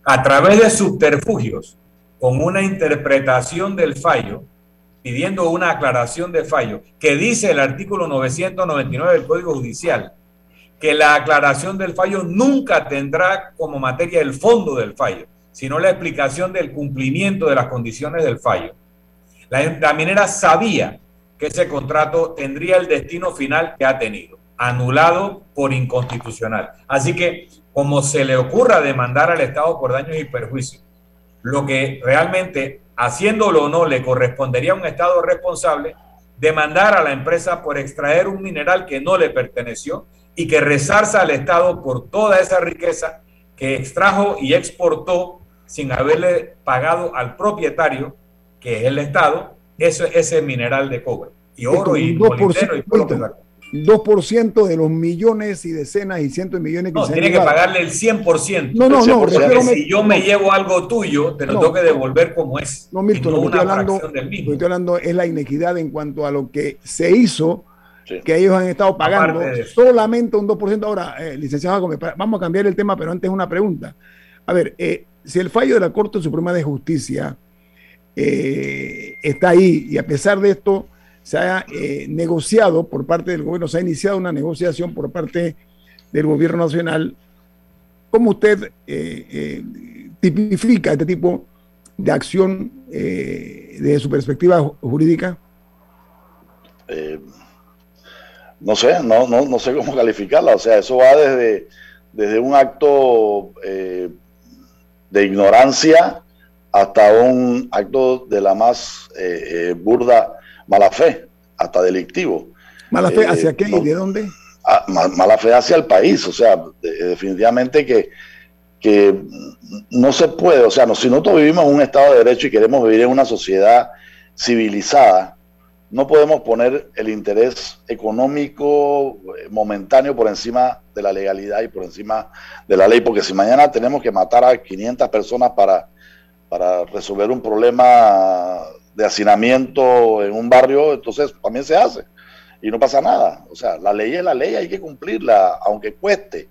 A través de subterfugios, con una interpretación del fallo, pidiendo una aclaración de fallo, que dice el artículo 999 del Código Judicial, que la aclaración del fallo nunca tendrá como materia el fondo del fallo, sino la explicación del cumplimiento de las condiciones del fallo. La, minera sabía que ese contrato tendría el destino final que ha tenido, anulado por inconstitucional. Así que, como se le ocurra demandar al Estado por daños y perjuicios, lo que realmente, haciéndolo o no, le correspondería a un Estado responsable, demandar a la empresa por extraer un mineral que no le perteneció y que rezarza al Estado por toda esa riqueza que extrajo y exportó sin haberle pagado al propietario, que es el Estado, ese, ese mineral de cobre. Y oro y, 2%, y 2% de los millones y decenas y cientos de millones que no, tiene que pagarle el 100%. No, no, no. si yo me llevo algo tuyo, te lo tengo que devolver como es. No, Milton, lo que estoy hablando, lo que estoy hablando es la inequidad en cuanto a lo que se hizo, que ellos han estado pagando solamente un 2%. Ahora, eh, licenciado vamos a cambiar el tema, pero antes una pregunta. A ver, eh, si el fallo de la Corte Suprema de Justicia eh, está ahí y a pesar de esto se ha eh, negociado por parte del gobierno, se ha iniciado una negociación por parte del gobierno nacional, ¿cómo usted eh, tipifica este tipo de acción desde su perspectiva jurídica? no sé, no, no, no, sé cómo calificarla. O sea, eso va desde, desde un acto de ignorancia hasta un acto de la más eh, eh, burda mala fe, hasta delictivo. ¿Mala fe hacia eh, qué y de dónde? Ah, mala fe hacia el país, o sea, definitivamente que, que no se puede, o sea, no, si nosotros vivimos en un Estado de Derecho y queremos vivir en una sociedad civilizada, no podemos poner el interés económico eh, momentáneo por encima de la legalidad y por encima de la ley, porque si mañana tenemos que matar a 500 personas para, para resolver un problema de hacinamiento en un barrio, entonces también se hace y no pasa nada. O sea, la ley es la ley, hay que cumplirla, aunque cueste.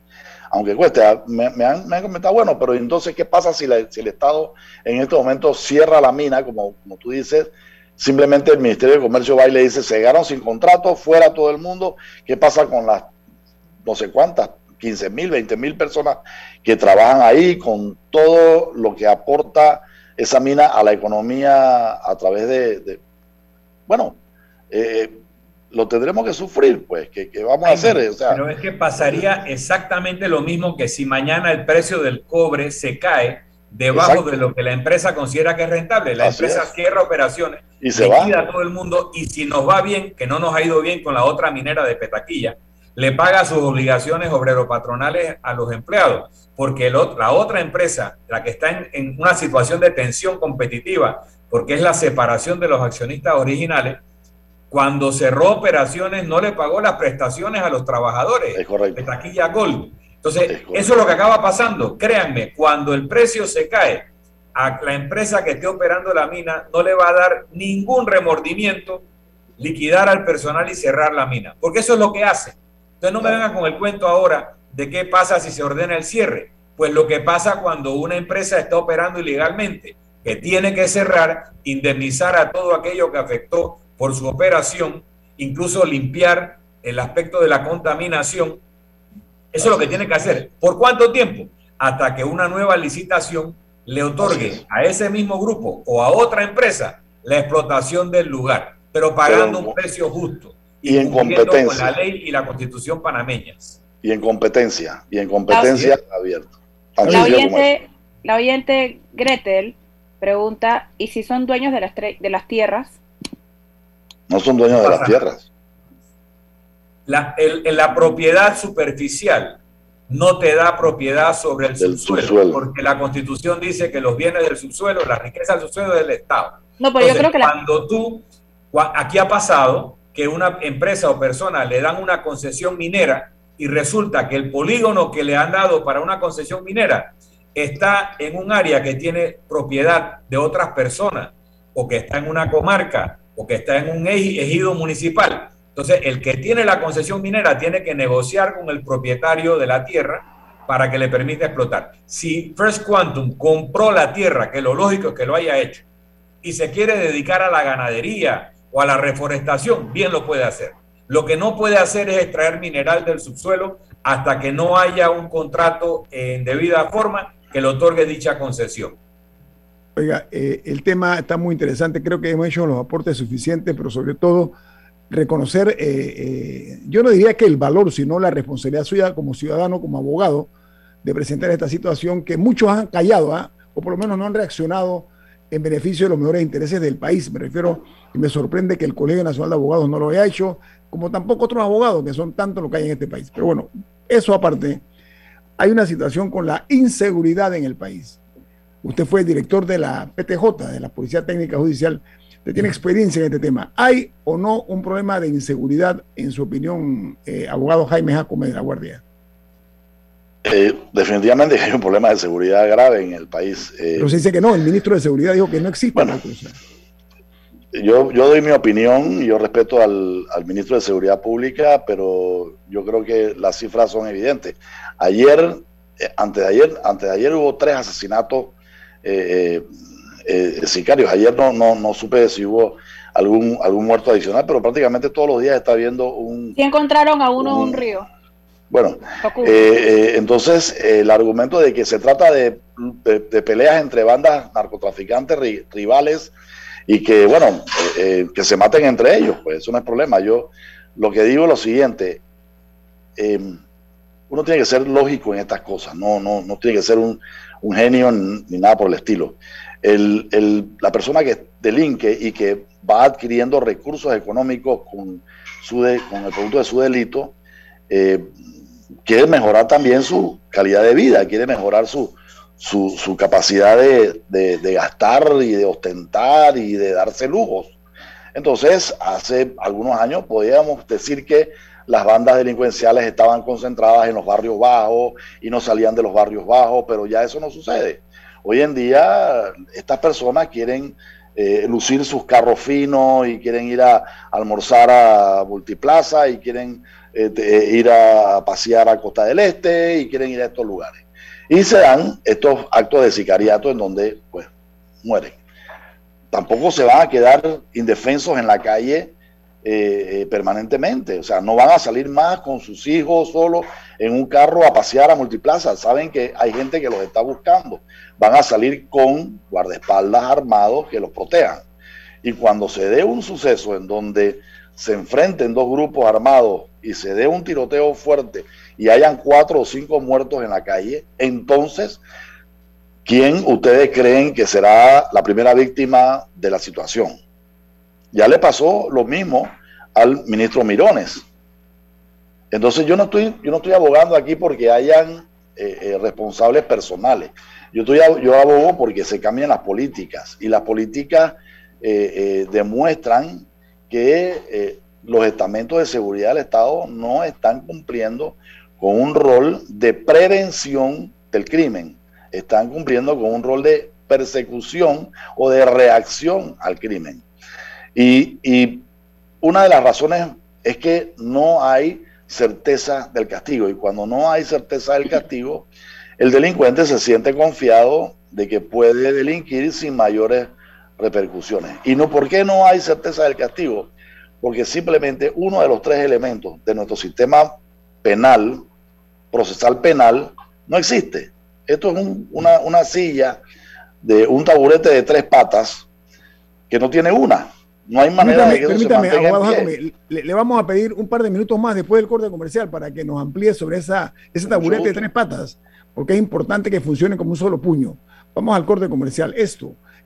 Aunque cueste, ah, me, han, me han, comentado, bueno, pero entonces, ¿qué pasa si, si el Estado en este momento cierra la mina, como, como tú dices, Simplemente el Ministerio de Comercio va y le dice, se llegaron sin contrato, fuera todo el mundo. ¿Qué pasa con las no sé cuántas, 15 mil, 20 mil personas que trabajan ahí con todo lo que aporta esa mina a la economía a través de, bueno, eh, lo tendremos que sufrir, pues, ¿qué, vamos a hacer? pero es que pasaría exactamente lo mismo que si mañana el precio del cobre se cae debajo de lo que la empresa considera que es rentable. La empresa cierra operaciones, y se liquida a todo el mundo y si nos va bien, que no nos ha ido bien con la otra minera de Petaquilla, le paga sus obligaciones obrero-patronales a los empleados, porque la otra empresa, la que está en, en una situación de tensión competitiva, porque es la separación de los accionistas originales, cuando cerró operaciones no le pagó las prestaciones a los trabajadores de taquilla Gold. Entonces, eso es lo que acaba pasando. Créanme, cuando el precio se cae, a la empresa que esté operando la mina no le va a dar ningún remordimiento liquidar al personal y cerrar la mina, porque eso es lo que hace. Entonces no me vengan con el cuento ahora de qué pasa si se ordena el cierre. Pues lo que pasa cuando una empresa está operando ilegalmente, que tiene que cerrar, indemnizar a todo aquello que afectó por su operación, incluso limpiar el aspecto de la contaminación. Eso es lo que tiene que hacer. ¿Por cuánto tiempo? Hasta que una nueva licitación le otorgue a ese mismo grupo o a otra empresa la explotación del lugar, pero pagando un precio justo y, en competencia con la ley y la constitución panameñas. Y en competencia, y en competencia abierta. La oyente, la oyente Gretel pregunta, ¿y si son dueños de las, de las tierras? No son dueños de las tierras. La, la propiedad superficial no te da propiedad sobre el subsuelo, porque la constitución dice que los bienes del subsuelo, la riqueza del subsuelo es del Estado. No, pero yo creo que cuando tú, aquí ha pasado que una empresa o persona le dan una concesión minera y resulta que el polígono que le han dado para una concesión minera está en un área que tiene propiedad de otras personas o que está en una comarca o que está en un ejido municipal. Entonces, el que tiene la concesión minera tiene que negociar con el propietario de la tierra para que le permita explotar. Si First Quantum compró la tierra, que lo lógico es que lo haya hecho, y se quiere dedicar a la ganadería o a la reforestación, bien lo puede hacer. Lo que no puede hacer es extraer mineral del subsuelo hasta que no haya un contrato en debida forma que le otorgue dicha concesión. Oiga, eh, el tema está muy interesante, creo que hemos hecho los aportes suficientes, pero sobre todo reconocer, eh, eh, yo no diría que el valor, sino la responsabilidad suya como ciudadano, como abogado, de presentar esta situación que muchos han callado, ¿ah? o por lo menos no han reaccionado en beneficio de los mejores intereses del país. Me refiero, y me sorprende que el Colegio Nacional de Abogados no lo haya hecho, como tampoco otros abogados, que son tantos los que hay en este país. Pero bueno, eso aparte, hay una situación con la inseguridad en el país. Usted fue director de la PTJ, de la Policía Técnica Judicial. Usted tiene experiencia en este tema. ¿Hay o no un problema de inseguridad, en su opinión, eh, abogado Jaime Jacome de la Guardia? Eh, definitivamente hay un problema de seguridad grave en el país. Eh, Pero se dice que no, el ministro de Seguridad dijo que no existe bueno, Yo, yo doy mi opinión, yo respeto al, al, ministro de Seguridad Pública, pero yo creo que las cifras son evidentes. Ayer, antes de ayer, antes de ayer hubo tres asesinatos eh, eh, sicarios. Ayer no, no, no supe si hubo algún, algún muerto adicional, pero prácticamente todos los días está viendo un... Sí encontraron a uno en un río. Bueno, eh, entonces el argumento de que se trata de, peleas entre bandas narcotraficantes rivales y que, bueno, que se maten entre ellos, pues eso no es problema. Yo lo que digo es lo siguiente, uno tiene que ser lógico en estas cosas, no, no, no tiene que ser un, un genio ni nada por el estilo. la persona que delinque y que va adquiriendo recursos económicos con, su con el producto de su delito, eh, quiere mejorar también su calidad de vida, quiere mejorar su, su, capacidad de, de, gastar y de ostentar y de darse lujos. Entonces, hace algunos años podíamos decir que las bandas delincuenciales estaban concentradas en los barrios bajos y no salían de los barrios bajos, pero ya eso no sucede. Hoy en día estas personas quieren eh, lucir sus carros finos y quieren ir a, almorzar a Multiplaza y quieren eh, eh, ir a pasear a Costa del Este y quieren ir a estos lugares. Y se dan estos actos de sicariato en donde pues mueren. Tampoco se van a quedar indefensos en la calle eh, eh, permanentemente. O sea, no van a salir más con sus hijos solo en un carro a pasear a multiplaza. Saben que hay gente que los está buscando. Van a salir con guardaespaldas armados que los protejan. Y cuando se dé un suceso en donde se enfrenten dos grupos armados y se dé un tiroteo fuerte y hayan cuatro o cinco muertos en la calle, entonces, ¿quién ustedes creen que será la primera víctima de la situación? Ya le pasó lo mismo al ministro Mirones. Entonces yo no estoy, yo no estoy abogando aquí porque hayan eh, eh, responsables personales. Yo, estoy, yo abogo porque se cambian las políticas y las políticas eh, demuestran que los estamentos de seguridad del Estado no están cumpliendo con un rol de prevención del crimen, están cumpliendo con un rol de persecución o de reacción al crimen. Y, y una de las razones es que no hay certeza del castigo. Y cuando no hay certeza del castigo, el delincuente se siente confiado de que puede delinquir sin mayores repercusiones. ¿Y no por qué no hay certeza del castigo? Porque simplemente uno de los tres elementos de nuestro sistema penal, procesal penal, no existe. Esto es una, una silla de un taburete de tres patas que no tiene una. No hay manera de que permítame, abogado le, vamos a pedir un par de minutos más después del corte comercial para que nos amplíe sobre esa, ese taburete de tres patas, porque es importante que funcione como un solo puño. Vamos al corte comercial. Esto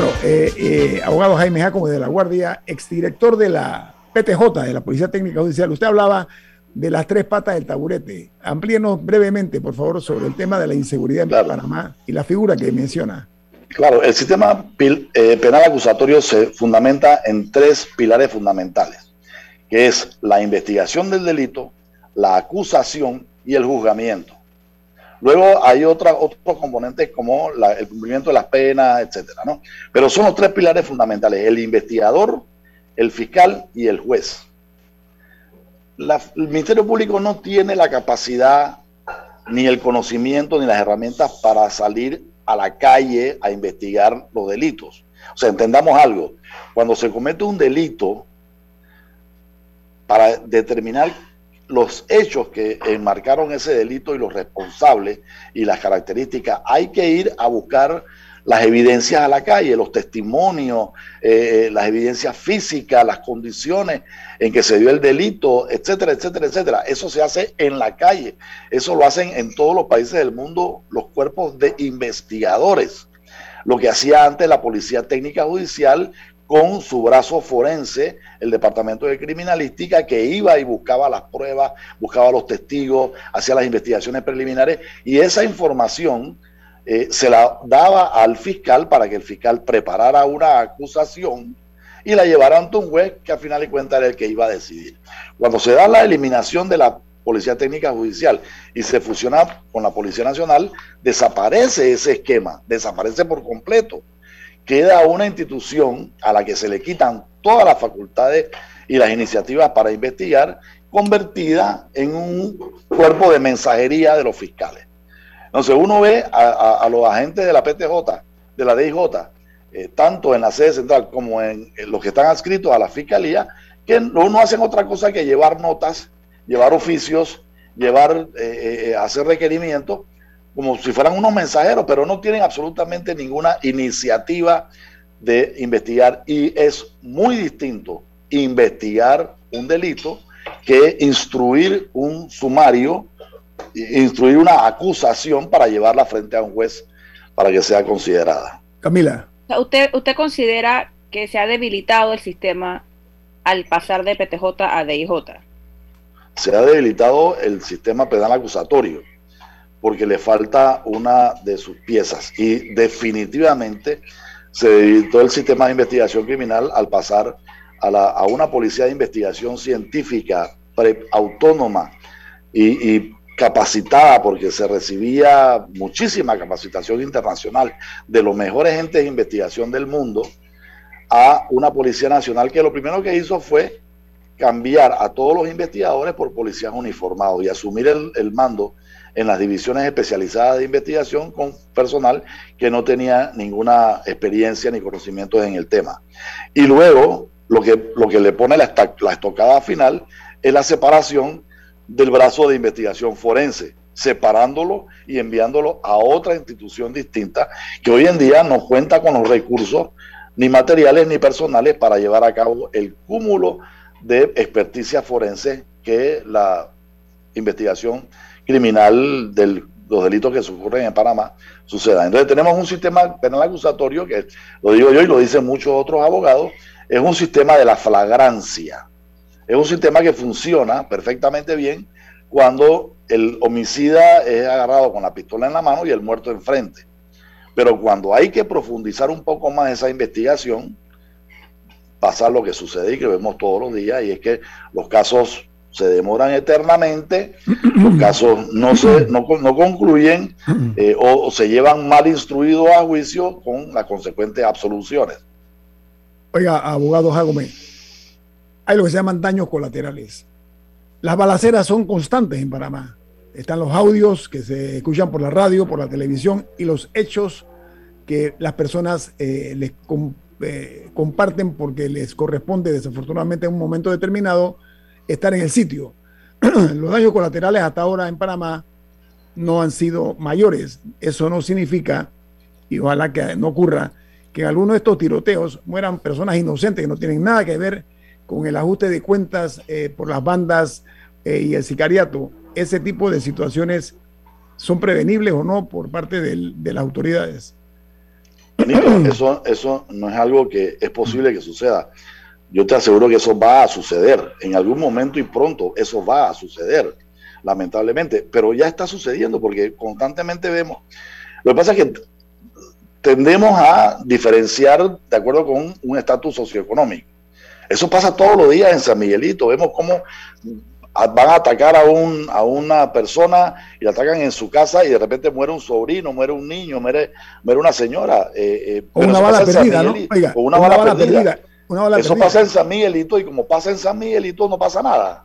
Bueno, eh, eh, abogado Jaime Jacobo de la Guardia, exdirector de la PTJ, de la Policía Técnica Judicial. Usted hablaba de las tres patas del taburete. Amplíenos brevemente, por favor, sobre el tema de la inseguridad en Panamá y la figura que menciona. Claro, el sistema eh, penal acusatorio se fundamenta en tres pilares fundamentales, que es la investigación del delito, la acusación y el juzgamiento. Luego hay otros componentes como el cumplimiento de las penas, etcétera, ¿no? Pero son los tres pilares fundamentales: el investigador, el fiscal y el juez. el Ministerio Público no tiene la capacidad, ni el conocimiento, ni las herramientas para salir a la calle a investigar los delitos. O sea, entendamos algo. Cuando se comete un delito, para determinar los hechos que enmarcaron ese delito y los responsables y las características, hay que ir a buscar las evidencias a la calle, los testimonios, eh, las evidencias físicas, las condiciones en que se dio el delito, etcétera, etcétera, etcétera. Eso se hace en la calle. Eso lo hacen en todos los países del mundo los cuerpos de investigadores. Lo que hacía antes la Policía Técnica Judicial con su brazo forense, el Departamento de Criminalística, que iba y buscaba las pruebas, buscaba los testigos, hacía las investigaciones preliminares y esa información eh, se la daba al fiscal para que el fiscal preparara una acusación y la llevara ante un juez que al final de cuentas era el que iba a decidir. Cuando se da la eliminación de la Policía Técnica Judicial y se fusiona con la Policía Nacional, desaparece ese esquema, desaparece por completo. Queda una institución a la que se le quitan todas las facultades y las iniciativas para investigar, convertida en un cuerpo de mensajería de los fiscales. Entonces uno ve a, los agentes de la PTJ, de la DIJ, eh, tanto en la sede central como en, los que están adscritos a la fiscalía, que no, hacen otra cosa que llevar notas, llevar oficios, llevar, eh, eh, hacer requerimientos, como si fueran unos mensajeros, pero no tienen absolutamente ninguna iniciativa de investigar. Y es muy distinto investigar un delito que instruir un sumario instruir una acusación para llevarla frente a un juez para que sea considerada. Camila. ¿Usted, usted considera que se ha debilitado el sistema al pasar de PTJ a DIJ? Se ha debilitado el sistema penal acusatorio porque le falta una de sus piezas. Y definitivamente se debilitó el sistema de investigación criminal al pasar a, la, a una policía de investigación científica autónoma y, y capacitada porque se recibía muchísima capacitación internacional de los mejores entes de investigación del mundo a una Policía Nacional que lo primero que hizo fue cambiar a todos los investigadores por policías uniformados y asumir el, mando en las divisiones especializadas de investigación con personal que no tenía ninguna experiencia ni conocimientos en el tema. Y luego lo que, lo que le pone la, estocada final es la separación del brazo de investigación forense, separándolo y enviándolo a otra institución distinta que hoy en día no cuenta con los recursos ni materiales ni personales para llevar a cabo el cúmulo de experticia forense que la investigación criminal de los delitos que ocurren en Panamá suceda. Entonces tenemos un sistema penal acusatorio que, lo digo yo y lo dicen muchos otros abogados, es un sistema de la flagrancia. Es un sistema que funciona perfectamente bien cuando el homicida es agarrado con la pistola en la mano y el muerto enfrente. Pero cuando hay que profundizar un poco más esa investigación, pasa lo que sucede y que vemos todos los días, y es que los casos se demoran eternamente, los casos no, se, no, concluyen eh, o, se llevan mal instruidos a juicio con las consecuentes absoluciones. Oiga, abogado Jagome, hay lo que se llaman daños colaterales. Las balaceras son constantes en Panamá. Están los audios que se escuchan por la radio, por la televisión y los hechos que las personas eh, les eh, comparten porque les corresponde desafortunadamente en un momento determinado estar en el sitio. los daños colaterales hasta ahora en Panamá no han sido mayores. Eso no significa, y ojalá que no ocurra, que en alguno de estos tiroteos mueran personas inocentes que no tienen nada que ver con el ajuste de cuentas eh, por las bandas eh, y el sicariato, ese tipo de situaciones son prevenibles o no por parte de las autoridades. eso, eso no es algo que es posible que suceda. Yo te aseguro que eso va a suceder. En algún momento y pronto eso va a suceder, lamentablemente. Pero ya está sucediendo porque constantemente vemos. Lo que pasa es que tendemos a diferenciar de acuerdo con un estatus socioeconómico. Eso pasa todos los días en San Miguelito. Vemos cómo van a atacar a, un, a una persona y la atacan en su casa y de repente muere un sobrino, muere un niño, muere, muere una señora. Eh, eh o una bala perdida, ¿no? o una, bala, perdida. Eso pasa en San Miguelito y como pasa en San Miguelito no pasa nada.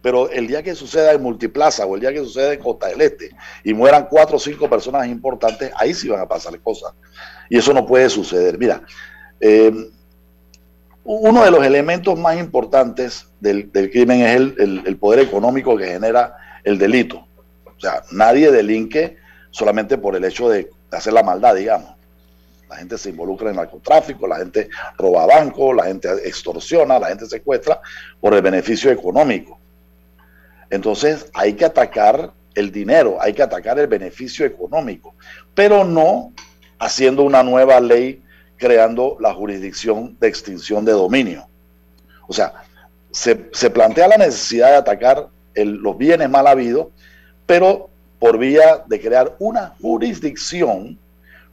Pero el día que suceda en Multiplaza o el día que suceda en Costa del Este y mueran cuatro o cinco personas importantes, ahí sí van a pasar cosas. Y eso no puede suceder. Mira, eh, uno de los elementos más importantes del, crimen es el, poder económico que genera el delito. O sea, nadie delinque solamente por el hecho de hacer la maldad, digamos. La gente se involucra en narcotráfico, la gente roba bancos, la gente extorsiona, la gente secuestra por el beneficio económico. Entonces hay que atacar el dinero, hay que atacar el beneficio económico, pero no haciendo una nueva ley creando la jurisdicción de extinción de dominio. O sea, se, plantea la necesidad de atacar los bienes mal habidos, pero por vía de crear una jurisdicción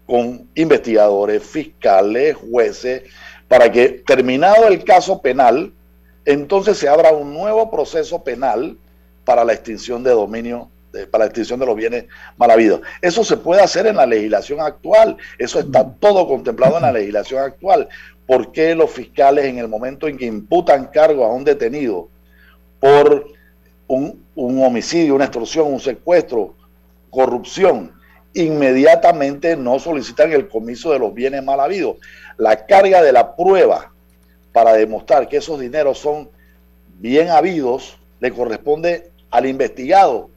con investigadores, fiscales, jueces, para que terminado el caso penal, entonces se abra un nuevo proceso penal para la extinción de dominio para la extinción de los bienes mal habidos. Eso se puede hacer en la legislación actual, eso está todo contemplado en la legislación actual. ¿Por qué los fiscales en el momento en que imputan cargo a un detenido por un, un homicidio, una extorsión, un secuestro, corrupción, inmediatamente no solicitan el comiso de los bienes mal habidos? La carga de la prueba para demostrar que esos dineros son bien habidos le corresponde al investigado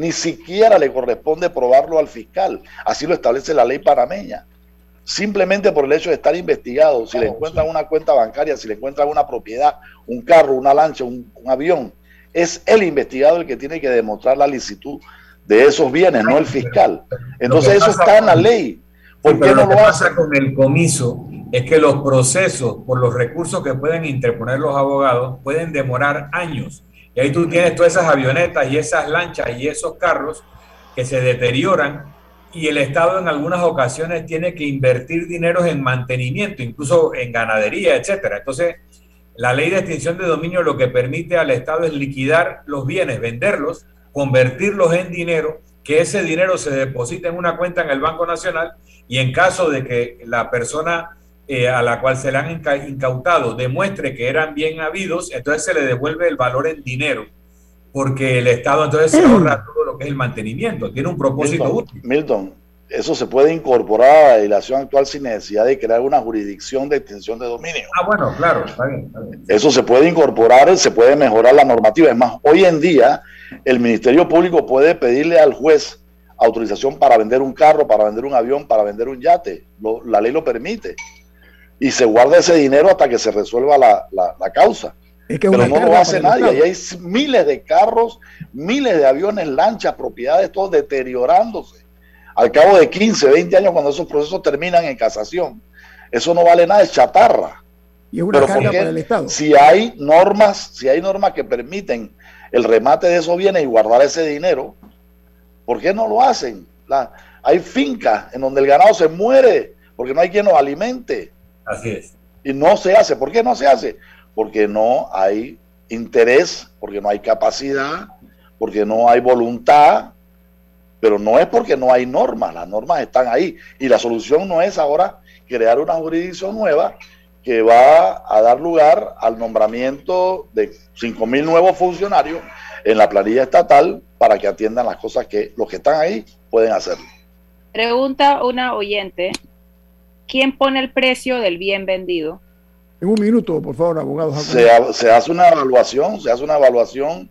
ni siquiera le corresponde probarlo al fiscal. Así lo establece la ley panameña. Simplemente por el hecho de estar investigado, si le encuentran una cuenta bancaria, si le encuentran una propiedad, un carro, una lancha, un, avión, es el investigado el que tiene que demostrar la licitud de esos bienes, no el fiscal. Entonces eso está en la ley. ¿Por qué no lo, pasa con el comiso es que los procesos, por los recursos que pueden interponer los abogados, pueden demorar años. Y ahí tú tienes todas esas avionetas y esas lanchas y esos carros que se deterioran y el Estado en algunas ocasiones tiene que invertir dinero en mantenimiento, incluso en ganadería, etcétera. Entonces, la ley de extinción de dominio lo que permite al Estado es liquidar los bienes, venderlos convertirlos en dinero, que ese dinero se deposite en una cuenta en el Banco Nacional y en caso de que la persona eh, a la cual se le han incautado demuestre que eran bien habidos, entonces se le devuelve el valor en dinero, porque el Estado entonces se ahorra todo lo que es el mantenimiento, tiene un propósito útil. Milton, eso se puede incorporar a la legislación actual sin necesidad de crear una jurisdicción de extensión de dominio. Ah, bueno, claro, está bien, Eso se puede incorporar, se puede mejorar la normativa. Es más, hoy en día el Ministerio Público puede pedirle al juez autorización para vender un carro, para vender un avión, para vender un yate. la ley lo permite y se guarda ese dinero hasta que se resuelva la, causa. Pero no lo hace nadie. Y hay miles de carros, miles de aviones, lanchas, propiedades, todo deteriorándose. Al cabo de 15, 20 años, cuando esos procesos terminan en casación, eso no vale nada, es chatarra. Y es una carga para el Estado. Si hay normas, si hay normas que permiten el remate de esos bienes y guardar ese dinero, ¿por qué no lo hacen? hay fincas en donde el ganado se muere porque no hay quien lo alimente. Así es. Y no se hace. ¿Por qué no se hace? Porque no hay interés, porque no hay capacidad, porque no hay voluntad, pero no es porque no hay normas, las normas están ahí. Y la solución no es ahora crear una jurisdicción nueva que va a dar lugar al nombramiento de 5.000 nuevos funcionarios en la planilla estatal para que atiendan las cosas que los que están ahí pueden hacer. Pregunta una oyente, ¿quién pone el precio del bien vendido? En un minuto, por favor, abogado. Se, hace una evaluación, se hace una evaluación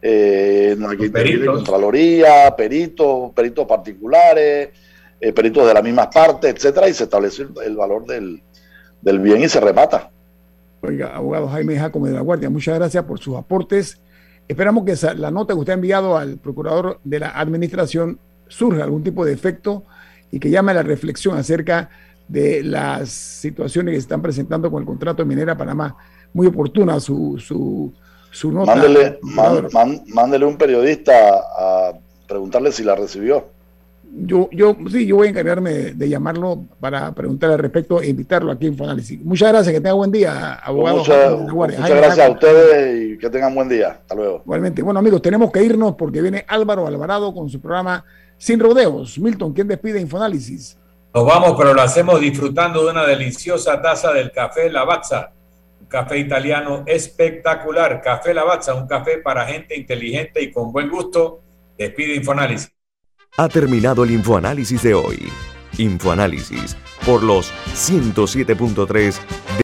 eh, en Contraloría, peritos, peritos particulares, eh, peritos de la misma parte, etcétera, y se establece el, valor del, bien y se remata. Oiga, abogado Jaime Jacob de la Guardia, muchas gracias por sus aportes. Esperamos que la nota que usted ha enviado al procurador de la administración surja algún tipo de efecto y que llame a la reflexión acerca de las situaciones que se están presentando con el contrato de Minera Panamá. Muy oportuna su, su, su nota. Mándele, un periodista a preguntarle si la recibió. Yo, yo sí, yo voy a encargarme de, llamarlo para preguntarle al respecto e invitarlo aquí en Fonálisis. Muchas gracias, que tenga buen día, abogado. muchas gracias a ustedes y que tengan buen día. Hasta luego. Igualmente. Bueno, amigos, tenemos que irnos porque viene Álvaro Alvarado con su programa Sin Rodeos. Milton, ¿quién despide Infoanálisis? Nos vamos, pero lo hacemos disfrutando de una deliciosa taza del café Lavazza, un café italiano espectacular. Café Lavazza, un café para gente inteligente y con buen gusto. Despide Infoanálisis. Ha terminado el Infoanálisis de hoy. Infoanálisis por los 107.3 de